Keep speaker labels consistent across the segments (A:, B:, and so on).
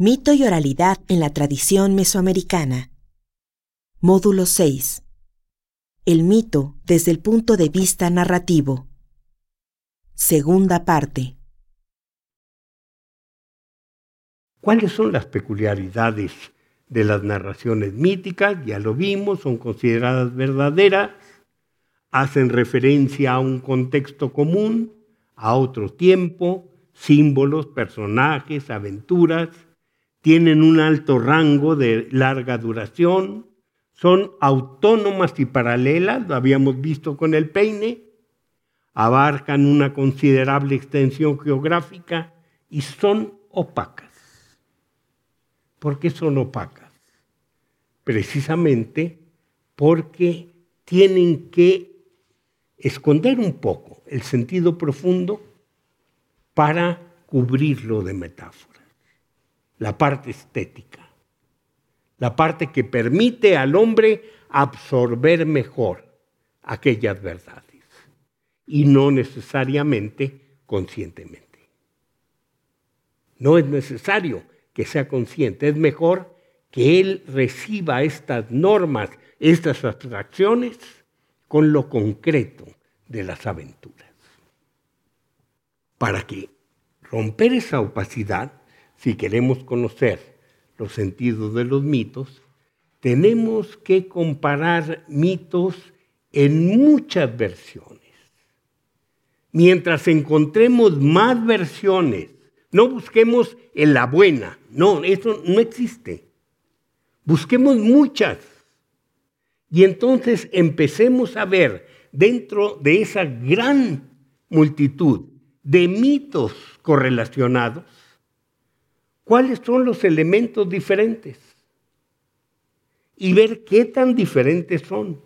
A: Mito y oralidad en la tradición mesoamericana. Módulo 6. El mito desde el punto de vista narrativo. Segunda parte.
B: ¿Cuáles son las peculiaridades de las narraciones míticas? Ya lo vimos, son consideradas verdaderas, hacen referencia a un contexto común, a otro tiempo, símbolos, personajes, aventuras, tienen un alto rango de larga duración, son autónomas y paralelas, lo habíamos visto con el peine, abarcan una considerable extensión geográfica y son opacas. ¿Por qué son opacas? Precisamente porque tienen que esconder un poco el sentido profundo para cubrirlo de metáforas. La parte estética, la parte que permite al hombre absorber mejor aquellas verdades y no necesariamente conscientemente. No es necesario que sea consciente, es mejor que él reciba estas normas, estas abstracciones con lo concreto de las aventuras para que romper esa opacidad, si queremos conocer los sentidos de los mitos, tenemos que comparar mitos en muchas versiones. Mientras encontremos más versiones, no busquemos en la buena, no, eso no existe. Busquemos muchas. Y entonces empecemos a ver dentro de esa gran multitud de mitos correlacionados, cuáles son los elementos diferentes y ver qué tan diferentes son.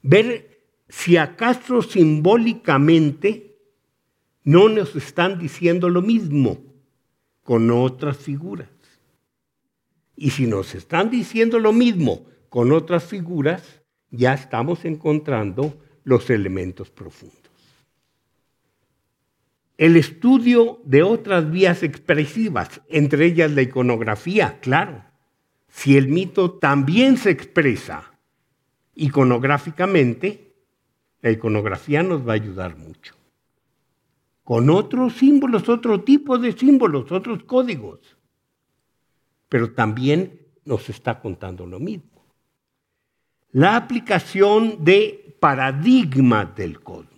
B: Ver si acaso simbólicamente no nos están diciendo lo mismo con otras figuras. Y si nos están diciendo lo mismo con otras figuras, ya estamos encontrando los elementos profundos el estudio de otras vías expresivas, entre ellas la iconografía, claro. Si el mito también se expresa iconográficamente, la iconografía nos va a ayudar mucho. Con otros símbolos, otro tipo de símbolos, otros códigos. Pero también nos está contando lo mismo. La aplicación de paradigmas del código.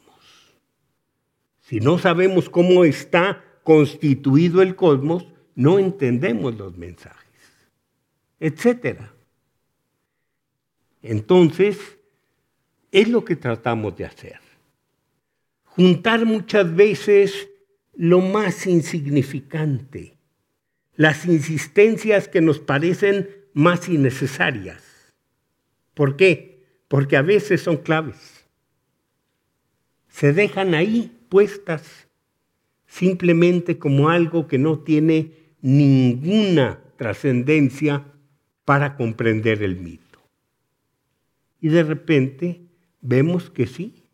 B: Si no sabemos cómo está constituido el cosmos, no entendemos los mensajes, etc. Entonces, es lo que tratamos de hacer. Juntar muchas veces lo más insignificante, las insistencias que nos parecen más innecesarias. ¿Por qué? Porque a veces son claves. Se dejan ahí simplemente como algo que no tiene ninguna trascendencia para comprender el mito. Y de repente vemos que sí.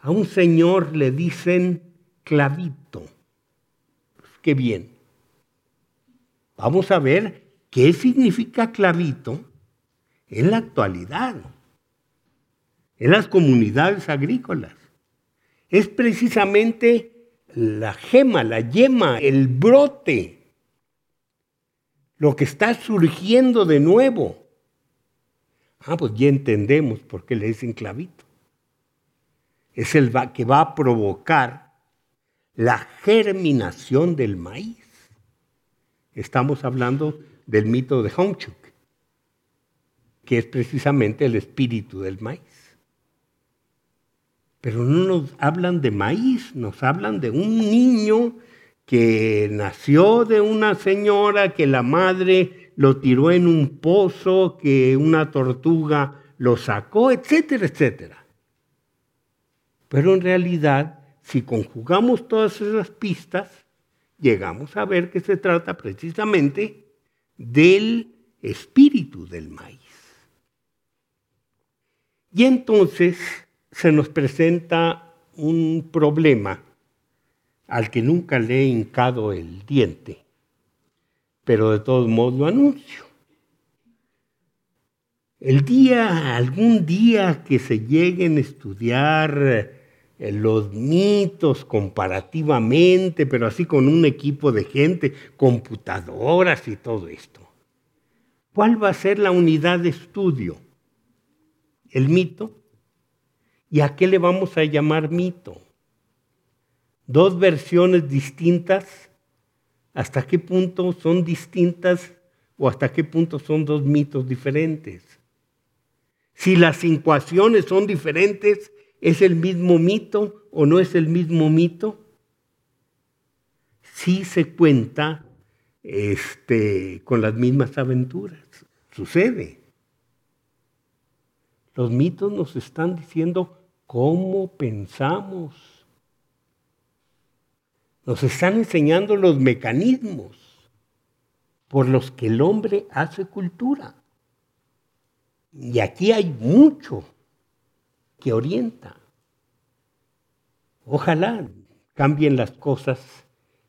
B: A un señor le dicen clavito. Pues qué bien. Vamos a ver qué significa clavito en la actualidad, en las comunidades agrícolas es precisamente la gema, la yema, el brote, lo que está surgiendo de nuevo. Ah, pues ya entendemos por qué le dicen clavito. Es el que va a provocar la germinación del maíz. Estamos hablando del mito de Honchuk, que es precisamente el espíritu del maíz. Pero no nos hablan de maíz, nos hablan de un niño que nació de una señora, que la madre lo tiró en un pozo, que una tortuga lo sacó, etcétera, etcétera. Pero en realidad, si conjugamos todas esas pistas, llegamos a ver que se trata precisamente del espíritu del maíz. Y entonces se nos presenta un problema al que nunca le he hincado el diente, pero de todos modos lo anuncio. El día, algún día que se lleguen a estudiar eh, los mitos comparativamente, pero así con un equipo de gente, computadoras y todo esto. ¿Cuál va a ser la unidad de estudio? ¿El mito? ¿Y a qué le vamos a llamar mito? ¿Dos versiones distintas? ¿Hasta qué punto son distintas o hasta qué punto son dos mitos diferentes? Si las incuaciones son diferentes, ¿Es el mismo mito o no es el mismo mito? Sí se cuenta este, con las mismas aventuras. Sucede. Los mitos nos están diciendo cómo pensamos. Nos están enseñando los mecanismos por los que el hombre hace cultura. Y aquí hay mucho que orienta. Ojalá cambien las cosas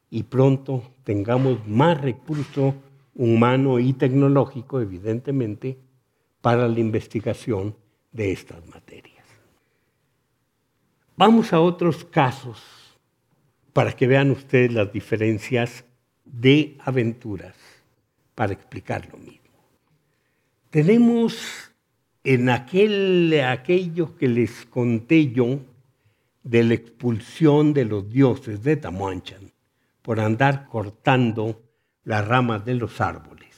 B: y pronto tengamos más recurso humano y tecnológico, evidentemente, para la investigación de estas materias. Vamos a otros casos para que vean ustedes las diferencias de aventuras, para explicar lo mismo. Tenemos en aquel, aquello que les conté yo de la expulsión de los dioses de Tamuanchan por andar cortando las ramas de los árboles.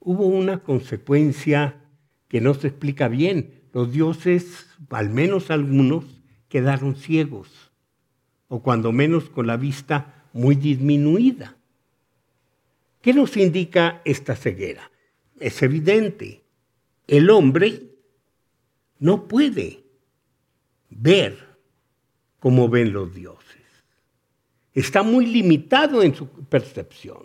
B: Hubo una consecuencia que no se explica bien. Los dioses, al menos algunos, quedaron ciegos, o cuando menos con la vista muy disminuida. ¿Qué nos indica esta ceguera? Es evidente, el hombre no puede ver como ven los dioses. Está muy limitado en su percepción.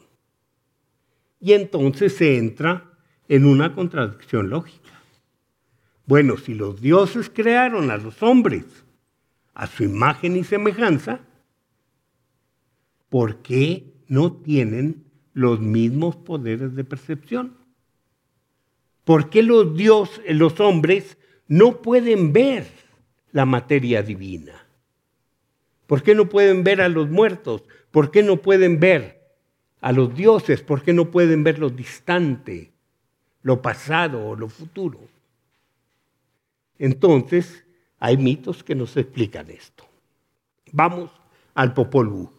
B: Y entonces se entra en una contradicción lógica. Bueno, si los dioses crearon a los hombres a su imagen y semejanza, ¿por qué no tienen los mismos poderes de percepción? ¿Por qué los dioses, los hombres no pueden ver la materia divina? ¿Por qué no pueden ver a los muertos? ¿Por qué no pueden ver a los dioses? ¿Por qué no pueden ver lo distante, lo pasado o lo futuro? Entonces, hay mitos que nos explican esto. Vamos al Popol Vuh.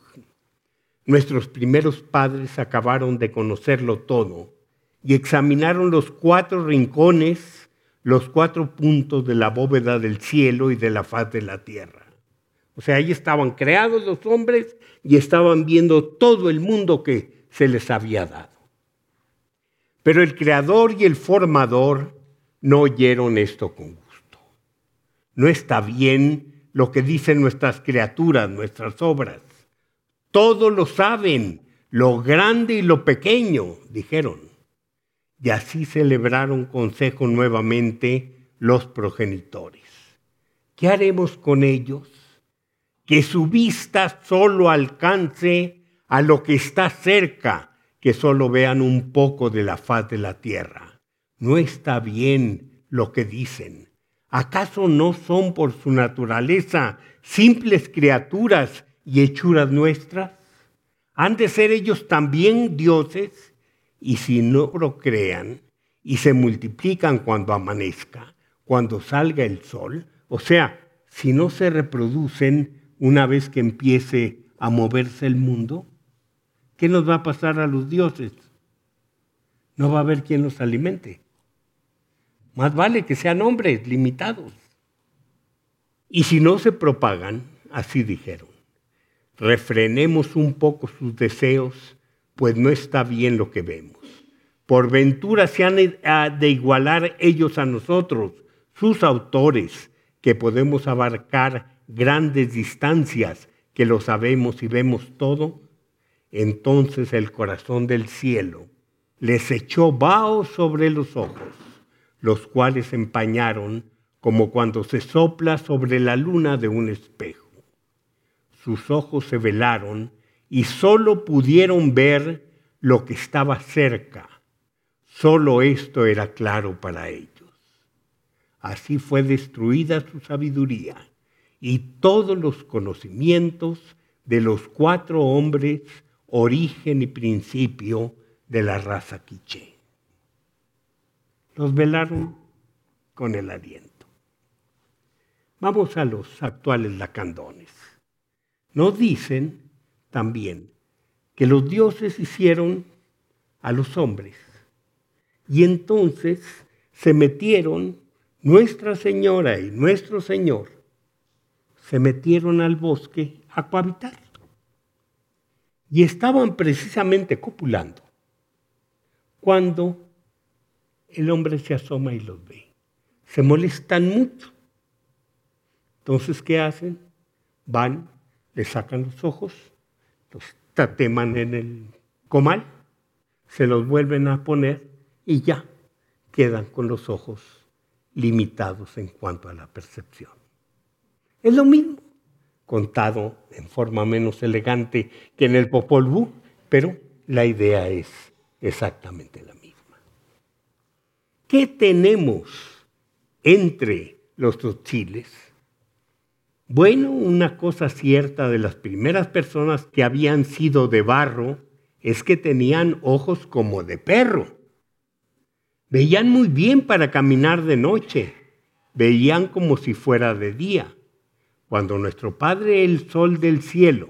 B: Nuestros primeros padres acabaron de conocerlo todo y examinaron los cuatro rincones, los cuatro puntos de la bóveda del cielo y de la faz de la tierra. O sea, ahí estaban creados los hombres y estaban viendo todo el mundo que se les había dado. Pero el creador y el formador no oyeron esto con gusto. No está bien lo que dicen nuestras criaturas, nuestras obras. Todos lo saben, lo grande y lo pequeño, dijeron y así celebraron consejo nuevamente los progenitores. ¿Qué haremos con ellos? Que su vista solo alcance a lo que está cerca, que solo vean un poco de la faz de la tierra. No está bien lo que dicen. ¿Acaso no son por su naturaleza simples criaturas y hechuras nuestras? ¿Han de ser ellos también dioses? y si no procrean y se multiplican cuando amanezca, cuando salga el sol, o sea, si no se reproducen una vez que empiece a moverse el mundo, ¿qué nos va a pasar a los dioses? No va a haber quien los alimente. Más vale que sean hombres limitados. Y si no se propagan, así dijeron, refrenemos un poco sus deseos pues no está bien lo que vemos. Por ventura se han de igualar ellos a nosotros, sus autores, que podemos abarcar grandes distancias, que lo sabemos y vemos todo. Entonces el corazón del cielo les echó vaho sobre los ojos, los cuales empañaron como cuando se sopla sobre la luna de un espejo. Sus ojos se velaron y solo pudieron ver lo que estaba cerca. Solo esto era claro para ellos. Así fue destruida su sabiduría y todos los conocimientos de los cuatro hombres, origen y principio de la raza quiché. Los velaron con el aliento. Vamos a los actuales lacandones. Nos dicen también que los dioses hicieron a los hombres y entonces se metieron Nuestra Señora y nuestro Señor, se metieron al bosque a cohabitar y estaban precisamente copulando cuando el hombre se asoma y los ve. Se molestan mucho. Entonces, ¿qué hacen? Van, le sacan los ojos, los tateman en el comal, se los vuelven a poner y ya quedan con los ojos limitados en cuanto a la percepción. Es lo mismo, contado en forma menos elegante que en el Popol Vuh, pero la idea es exactamente la misma. ¿Qué tenemos entre los dos chiles? Bueno, una cosa cierta de las primeras personas que habían sido de barro es que tenían ojos como de perro. Veían muy bien para caminar de noche, veían como si fuera de día. Cuando nuestro Padre el Sol del cielo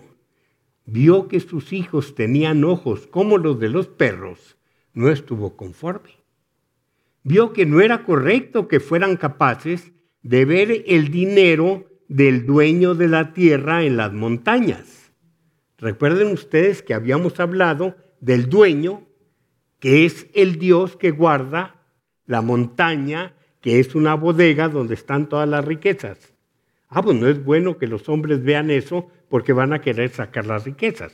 B: vio que sus hijos tenían ojos como los de los perros, no estuvo conforme vio que no era correcto que fueran capaces de ver el dinero del dueño de la tierra en las montañas. Recuerden ustedes que habíamos hablado del dueño, que es el Dios que guarda la montaña, que es una bodega donde están todas las riquezas. Ah, pues no es bueno que los hombres vean eso porque van a querer sacar las riquezas.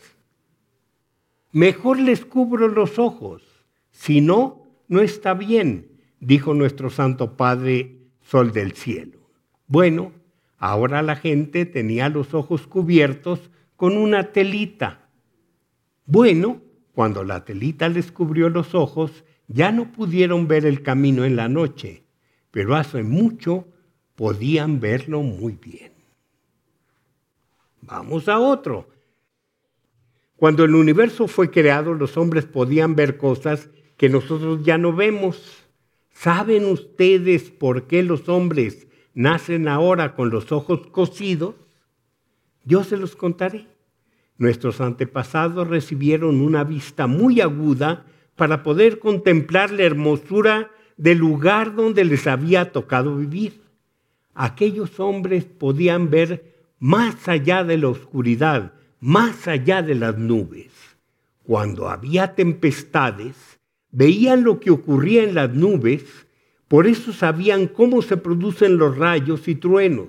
B: Mejor les cubro los ojos, si no, no está bien dijo nuestro Santo Padre Sol del Cielo. Bueno, ahora la gente tenía los ojos cubiertos con una telita. Bueno, cuando la telita les cubrió los ojos, ya no pudieron ver el camino en la noche, pero hace mucho podían verlo muy bien. Vamos a otro. Cuando el universo fue creado, los hombres podían ver cosas que nosotros ya no vemos. ¿Saben ustedes por qué los hombres nacen ahora con los ojos cosidos? Yo se los contaré. Nuestros antepasados recibieron una vista muy aguda para poder contemplar la hermosura del lugar donde les había tocado vivir. Aquellos hombres podían ver más allá de la oscuridad, más allá de las nubes. Cuando había tempestades, veían lo que ocurría en las nubes, por eso sabían cómo se producen los rayos y truenos.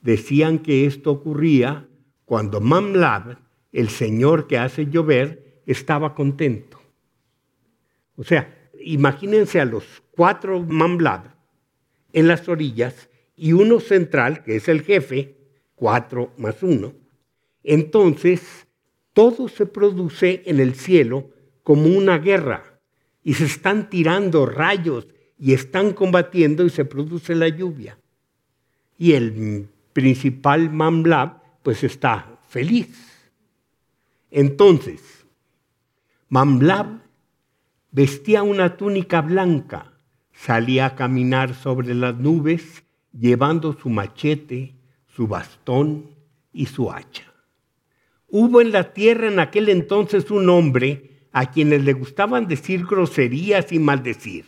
B: Decían que esto ocurría cuando Mamlab, el señor que hace llover, estaba contento. O sea, imagínense a los cuatro Mamlab en las orillas y uno central, que es el jefe, cuatro más uno. Entonces, todo se produce en el cielo como una guerra y se están tirando rayos y están combatiendo y se produce la lluvia. Y el principal Mamlab pues está feliz. Entonces, Mamlab vestía una túnica blanca, salía a caminar sobre las nubes llevando su machete, su bastón y su hacha. Hubo en la tierra en aquel entonces un hombre a quienes le gustaban decir groserías y maldecir.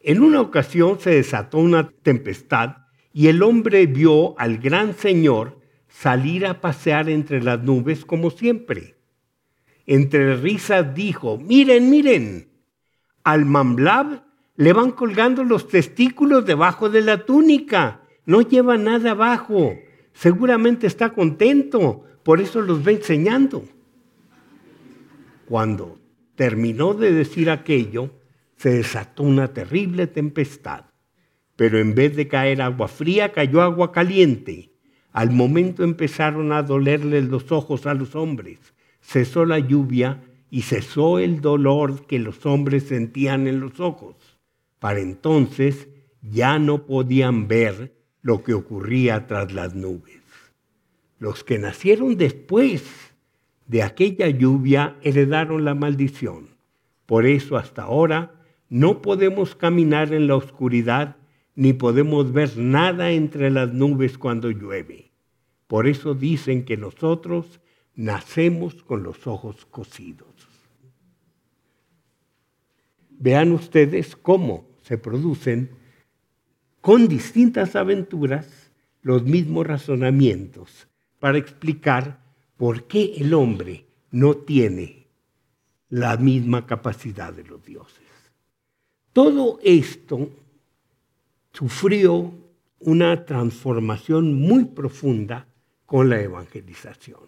B: En una ocasión se desató una tempestad y el hombre vio al gran Señor salir a pasear entre las nubes como siempre. Entre risas dijo, miren, miren, al Mamlab le van colgando los testículos debajo de la túnica, no lleva nada abajo, seguramente está contento, por eso los va enseñando. Cuando terminó de decir aquello, se desató una terrible tempestad. Pero en vez de caer agua fría, cayó agua caliente. Al momento empezaron a dolerles los ojos a los hombres. Cesó la lluvia y cesó el dolor que los hombres sentían en los ojos. Para entonces ya no podían ver lo que ocurría tras las nubes. Los que nacieron después de aquella lluvia heredaron la maldición. Por eso hasta ahora no podemos caminar en la oscuridad ni podemos ver nada entre las nubes cuando llueve. Por eso dicen que nosotros nacemos con los ojos cosidos. Vean ustedes cómo se producen con distintas aventuras los mismos razonamientos para explicar por qué el hombre no tiene la misma capacidad de los dioses. Todo esto sufrió una transformación muy profunda con la evangelización.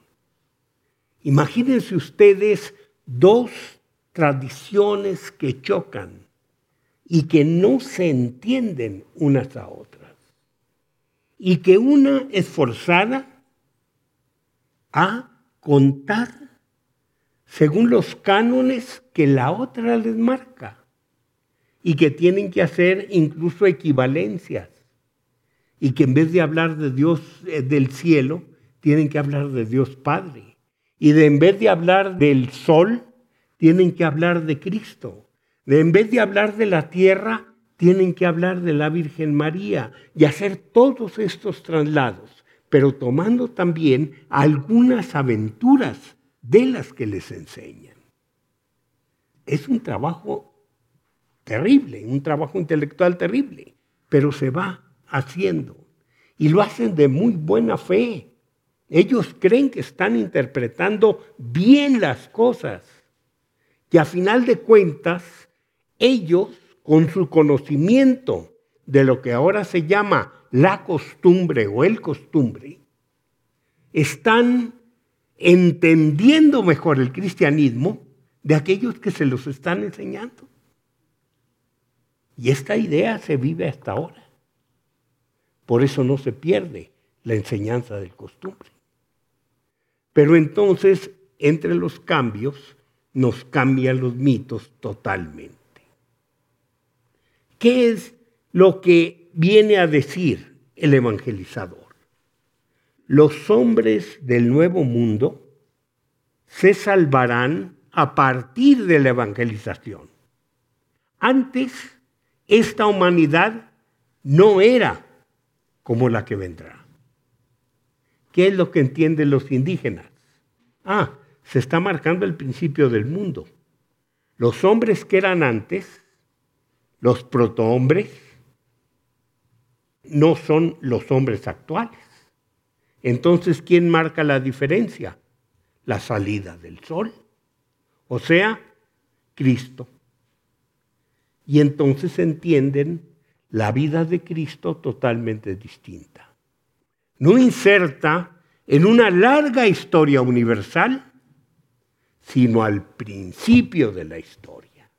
B: Imagínense ustedes dos tradiciones que chocan y que no se entienden unas a otras. Y que una es forzada a contar según los cánones que la otra les marca y que tienen que hacer incluso equivalencias y que en vez de hablar de Dios eh, del cielo, tienen que hablar de Dios Padre. Y de en vez de hablar del sol, tienen que hablar de Cristo. De en vez de hablar de la tierra, tienen que hablar de la Virgen María y hacer todos estos traslados, pero tomando también algunas aventuras de las que les enseñan. Es un trabajo terrible, un trabajo intelectual terrible, pero se va haciendo. Y lo hacen de muy buena fe. Ellos creen que están interpretando bien las cosas. Que a final de cuentas, ellos, con su conocimiento de lo que ahora se llama la costumbre o el costumbre, están entendiendo mejor el cristianismo de aquellos que se los están enseñando. Y esta idea se vive hasta ahora. Por eso no se pierde la enseñanza del costumbre. Pero entonces, entre los cambios, nos cambian los mitos totalmente. ¿Qué es lo que viene a decir el evangelizador? Los hombres del nuevo mundo se salvarán a partir de la evangelización. Antes esta humanidad no era como la que vendrá. ¿Qué es lo que entienden los indígenas? Ah, se está marcando el principio del mundo. Los hombres que eran antes, los protohombres, no son los hombres actuales. Entonces, ¿quién marca la diferencia? La salida del sol, o sea, Cristo y entonces entienden la vida de Cristo totalmente distinta. No inserta en una larga historia universal, sino al principio de la historia.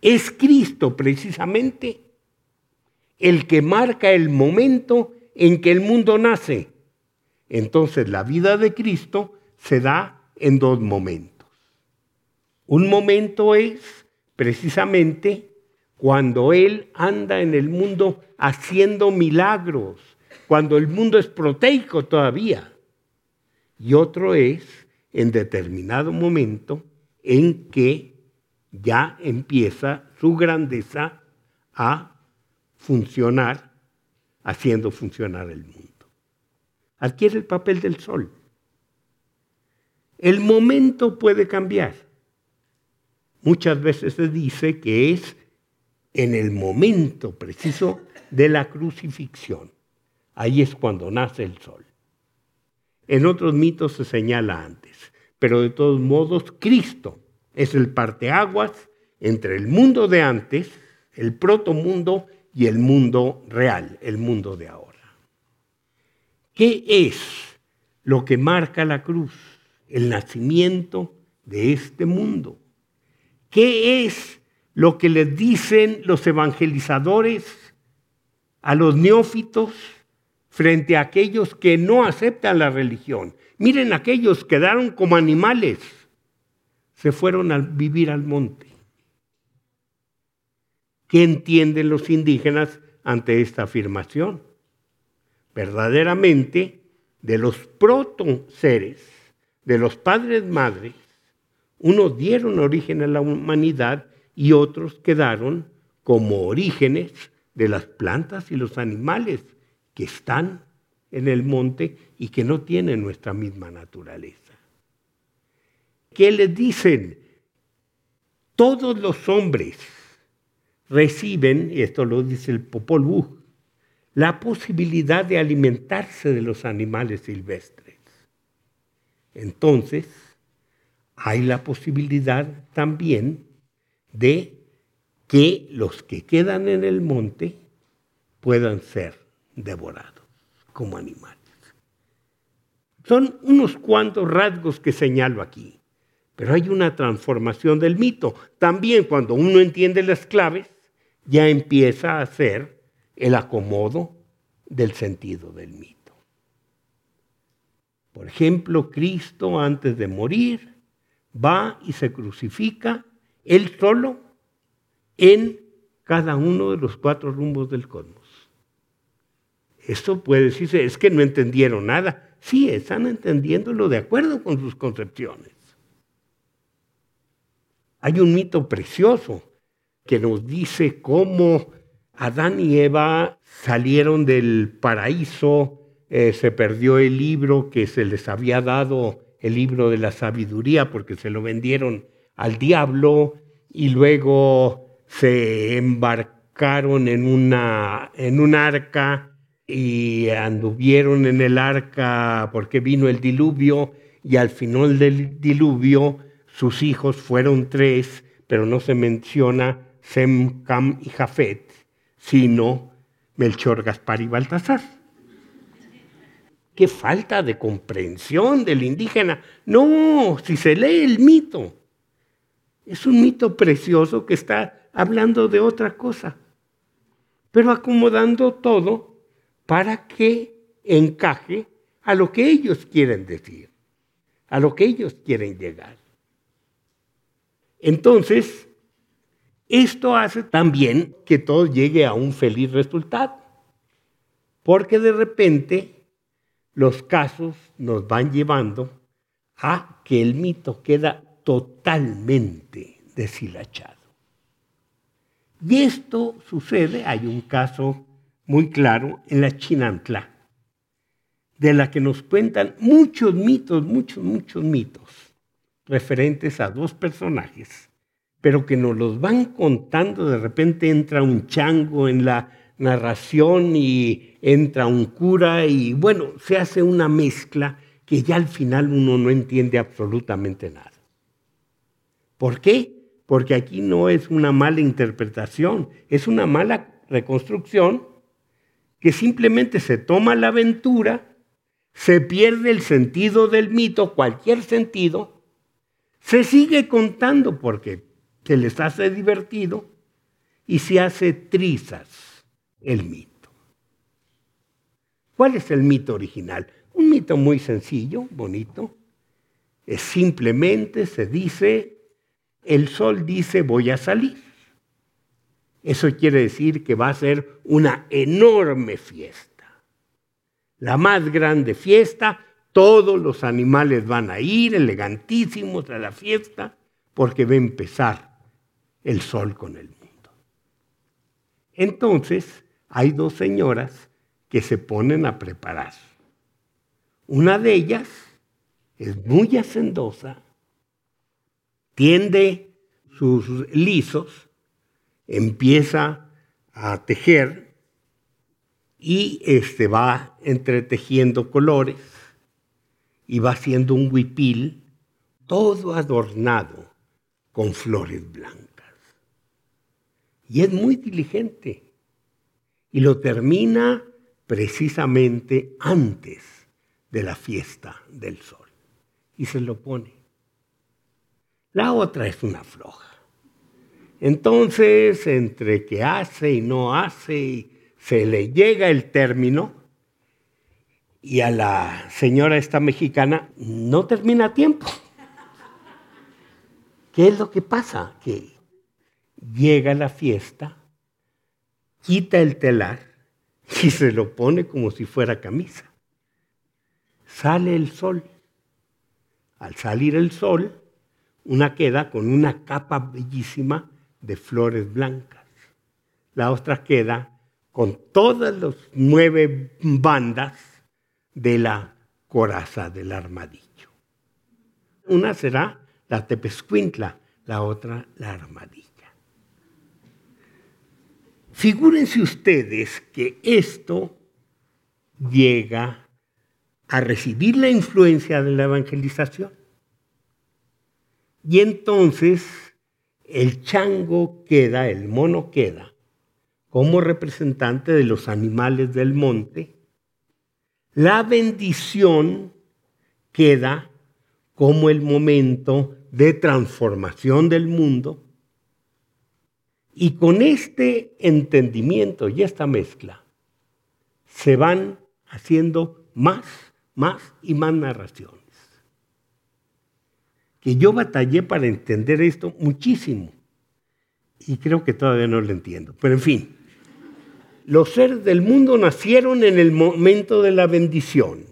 B: Es Cristo precisamente el que marca el momento en que el mundo nace. Entonces la vida de Cristo se da en dos momentos. Un momento es precisamente cuando Él anda en el mundo haciendo milagros, cuando el mundo es proteico todavía. Y otro es en determinado momento en que ya empieza su grandeza a funcionar, haciendo funcionar el mundo. Adquiere el papel del sol. El momento puede cambiar muchas veces se dice que es en el momento preciso de la crucifixión. Ahí es cuando nace el sol. En otros mitos se señala antes, pero de todos modos Cristo es el parteaguas entre el mundo de antes, el protomundo y el mundo real, el mundo de ahora. ¿Qué es lo que marca la cruz? El nacimiento de este mundo. ¿Qué es lo que les dicen los evangelizadores a los neófitos frente a aquellos que no aceptan la religión? Miren, aquellos quedaron como animales. se fueron a vivir al monte. ¿Qué entienden los indígenas ante esta afirmación? Verdaderamente, de los proto seres, de los padres madres, unos dieron origen a la humanidad y otros quedaron como orígenes de las plantas y los animales que están en el monte y que no tienen nuestra misma naturaleza. ¿Qué les dicen? Todos los hombres reciben, y esto lo dice el Popol Vuh, la posibilidad de alimentarse de los animales silvestres. Entonces, hay la posibilidad también de que los que quedan en el monte puedan ser devorados como animales. Son unos cuantos rasgos que señalo aquí, pero hay una transformación del mito. También cuando uno entiende las claves, ya empieza a ser el acomodo del sentido del mito. Por ejemplo, Cristo antes de morir va y se crucifica él solo en cada uno de los cuatro rumbos del cosmos. Esto puede decirse, es que no entendieron nada. Sí, están entendiéndolo de acuerdo con sus concepciones. Hay un mito precioso que nos dice cómo Adán y Eva salieron del paraíso, eh, se perdió el libro que se les había dado, el libro de la sabiduría, porque se lo vendieron al diablo, y luego se embarcaron en, una, en un arca y anduvieron en el arca porque vino el diluvio y al final del diluvio sus hijos fueron tres, pero no se menciona Sem, Cam y Jafet, sino Melchor, Gaspar y Baltasar. Qué falta de comprensión del indígena. No, si se lee el mito, es un mito precioso que está hablando de otra cosa, pero acomodando todo para que encaje a lo que ellos quieren decir, a lo que ellos quieren llegar. Entonces, esto hace también que todo llegue a un feliz resultado, porque de repente los casos nos van llevando a que el mito queda totalmente deshilachado. Y esto sucede, hay un caso muy claro en la Chinantla, de la que nos cuentan muchos mitos, muchos, muchos mitos referentes a dos personajes, pero que nos los van contando, de repente entra un chango en la narración y entra un cura y bueno, se hace una mezcla que ya al final uno no entiende absolutamente nada. ¿Por qué? Porque aquí no es una mala interpretación, es una mala reconstrucción que simplemente se toma la aventura, se pierde el sentido del mito, cualquier sentido, se sigue contando porque se les hace divertido y se hace trizas el mito. ¿Cuál es el mito original? Un mito muy sencillo, bonito. Es simplemente se dice el sol dice voy a salir. Eso quiere decir que va a ser una enorme fiesta. La más grande fiesta, todos los animales van a ir elegantísimos a la fiesta porque va a empezar el sol con el mundo. Entonces, hay dos señoras que se ponen a preparar. Una de ellas es muy hacendosa tiende sus lisos, empieza a tejer y este va entretejiendo colores y va haciendo un huipil todo adornado con flores blancas. Y es muy diligente y lo termina precisamente antes de la fiesta del sol y se lo pone. La otra es una floja. Entonces, entre que hace y no hace, se le llega el término y a la señora esta mexicana no termina a tiempo. ¿Qué es lo que pasa? Que llega la fiesta, quita el telar y se lo pone como si fuera camisa. Sale el sol. Al salir el sol, una queda con una capa bellísima de flores blancas. La otra queda con todas las nueve bandas de la coraza del armadillo. Una será la tepescuintla, la otra la armadilla. Figúrense ustedes que esto llega a recibir la influencia de la evangelización. Y entonces el chango queda, el mono queda, como representante de los animales del monte. La bendición queda como el momento de transformación del mundo. Y con este entendimiento y esta mezcla se van haciendo más, más y más narraciones. Que yo batallé para entender esto muchísimo. Y creo que todavía no lo entiendo. Pero en fin, los seres del mundo nacieron en el momento de la bendición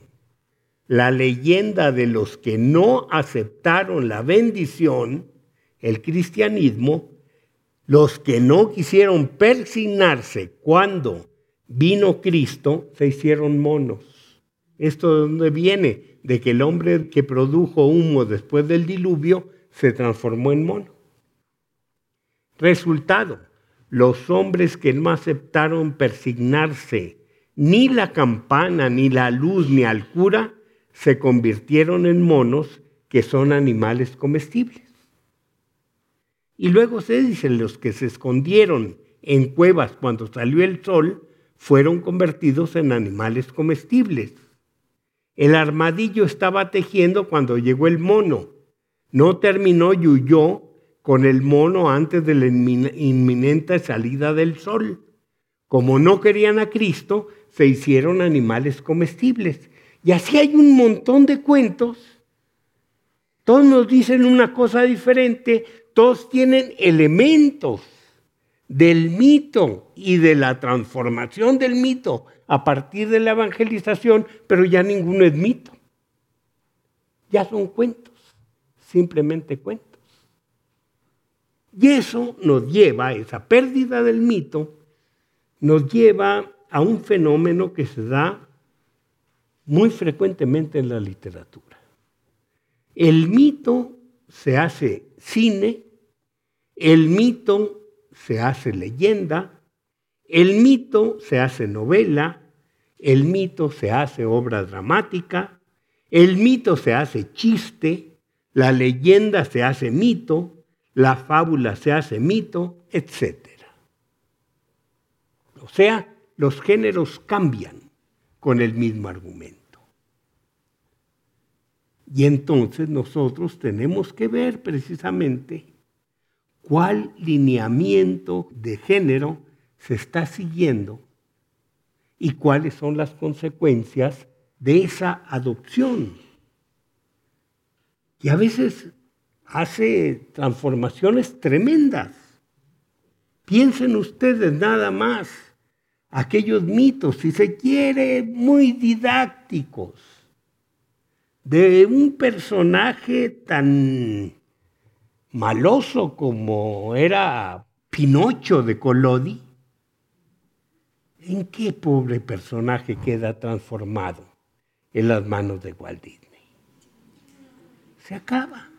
B: la leyenda de los que no aceptaron la bendición, el cristianismo, los que no quisieron persignarse cuando vino Cristo, se hicieron monos. ¿Esto de dónde viene? De que el hombre que produjo humo después del diluvio se transformó en mono. Resultado, los hombres que no aceptaron persignarse ni la campana, ni la luz, ni al cura, se convirtieron en monos que son animales comestibles. Y luego se dice, los que se escondieron en cuevas cuando salió el sol fueron convertidos en animales comestibles. El armadillo estaba tejiendo cuando llegó el mono. No terminó y huyó con el mono antes de la inminente salida del sol. Como no querían a Cristo, se hicieron animales comestibles. Y así hay un montón de cuentos. Todos nos dicen una cosa diferente, todos tienen elementos del mito y de la transformación del mito a partir de la evangelización, pero ya ninguno es mito. Ya son cuentos, simplemente cuentos. Y eso nos lleva, esa pérdida del mito, nos lleva a un fenómeno que se da muy frecuentemente en la literatura. El mito se hace cine, el mito se hace leyenda, el mito se hace novela, el mito se hace obra dramática, el mito se hace chiste, la leyenda se hace mito, la fábula se hace mito, etc. O sea, los géneros cambian con el mismo argumento. Y entonces nosotros tenemos que ver precisamente cuál lineamiento de género se está siguiendo y cuáles son las consecuencias de esa adopción. Y a veces hace transformaciones tremendas. Piensen ustedes nada más aquellos mitos, si se quiere, muy didácticos, de un personaje tan maloso como era Pinocho de Collodi, ¿en qué pobre personaje queda transformado en las manos de Walt Disney? Se acaba.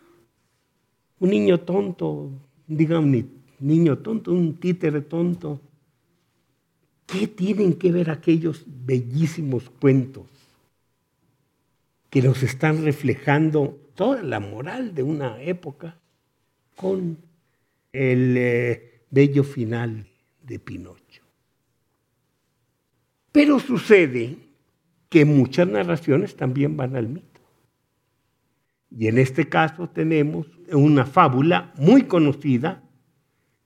B: Un niño tonto, diga niño tonto, un títere tonto, ¿Qué tienen que ver aquellos bellísimos cuentos que nos están reflejando toda la moral de una época con el eh, bello final de Pinocho? Pero sucede que muchas narraciones también van al mito. Y en este caso tenemos una fábula muy conocida,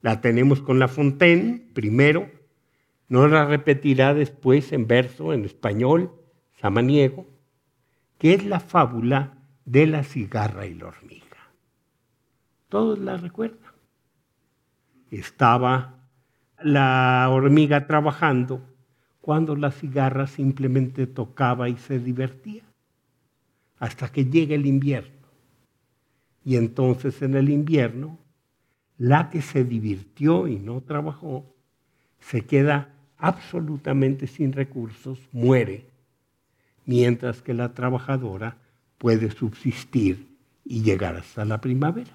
B: la tenemos con La Fontaine primero, no la repetirá después en verso, en español, samaniego, que es la fábula de la cigarra y la hormiga. Todos la recuerdan. Estaba la hormiga trabajando cuando la cigarra simplemente tocaba y se divertía, hasta que llega el invierno. Y entonces en el invierno, la que se divirtió y no trabajó, se queda absolutamente sin recursos, muere, mientras que la trabajadora puede subsistir y llegar hasta la primavera.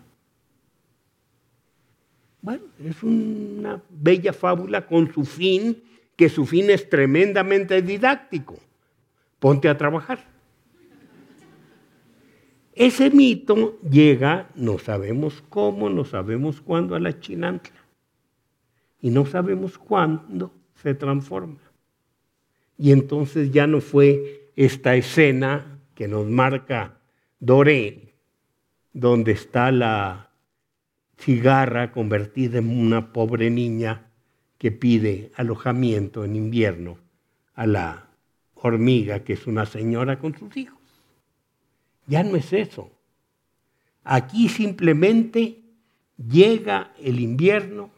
B: Bueno, es una bella fábula con su fin, que su fin es tremendamente didáctico. Ponte a trabajar. Ese mito llega, no sabemos cómo, no sabemos cuándo, a la chinantla. Y no sabemos cuándo se transforma. Y entonces ya no fue esta escena que nos marca Doré, donde está la cigarra convertida en una pobre niña que pide alojamiento en invierno a la hormiga, que es una señora con sus hijos. Ya no es eso. Aquí simplemente llega el invierno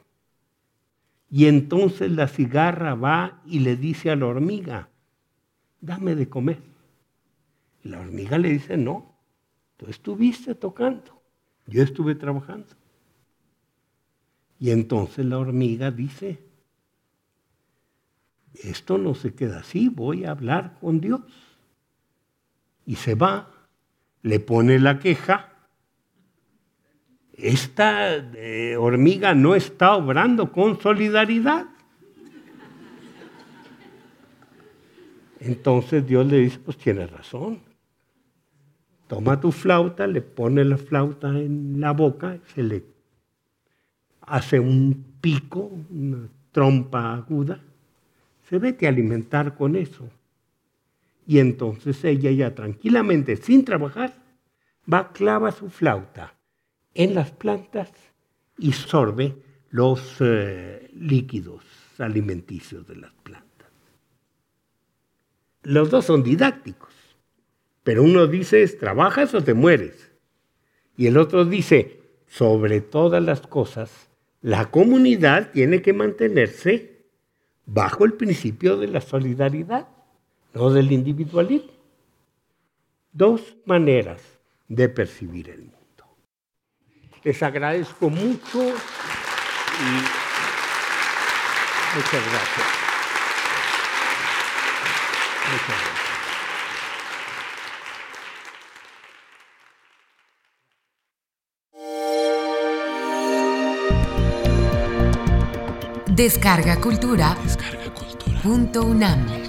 B: y entonces la cigarra va y le dice a la hormiga, dame de comer. Y la hormiga le dice, no, tú estuviste tocando, yo estuve trabajando. Y entonces la hormiga dice, esto no se queda así, voy a hablar con Dios. Y se va, le pone la queja. Esta eh, hormiga no está obrando con solidaridad. Entonces Dios le dice, pues tienes razón. Toma tu flauta, le pone la flauta en la boca, se le hace un pico, una trompa aguda, se vete a alimentar con eso. Y entonces ella ya tranquilamente, sin trabajar, va, clava su flauta en las plantas y sorbe los eh, líquidos alimenticios de las plantas. Los dos son didácticos, pero uno dice, trabajas o te mueres. Y el otro dice, sobre todas las cosas, la comunidad tiene que mantenerse bajo el principio de la solidaridad, no del individualismo. Dos maneras de percibir el mundo. Les agradezco mucho y muchas gracias. Muchas gracias.
A: Descarga Cultura. Descarga Cultura. Punto UNAM.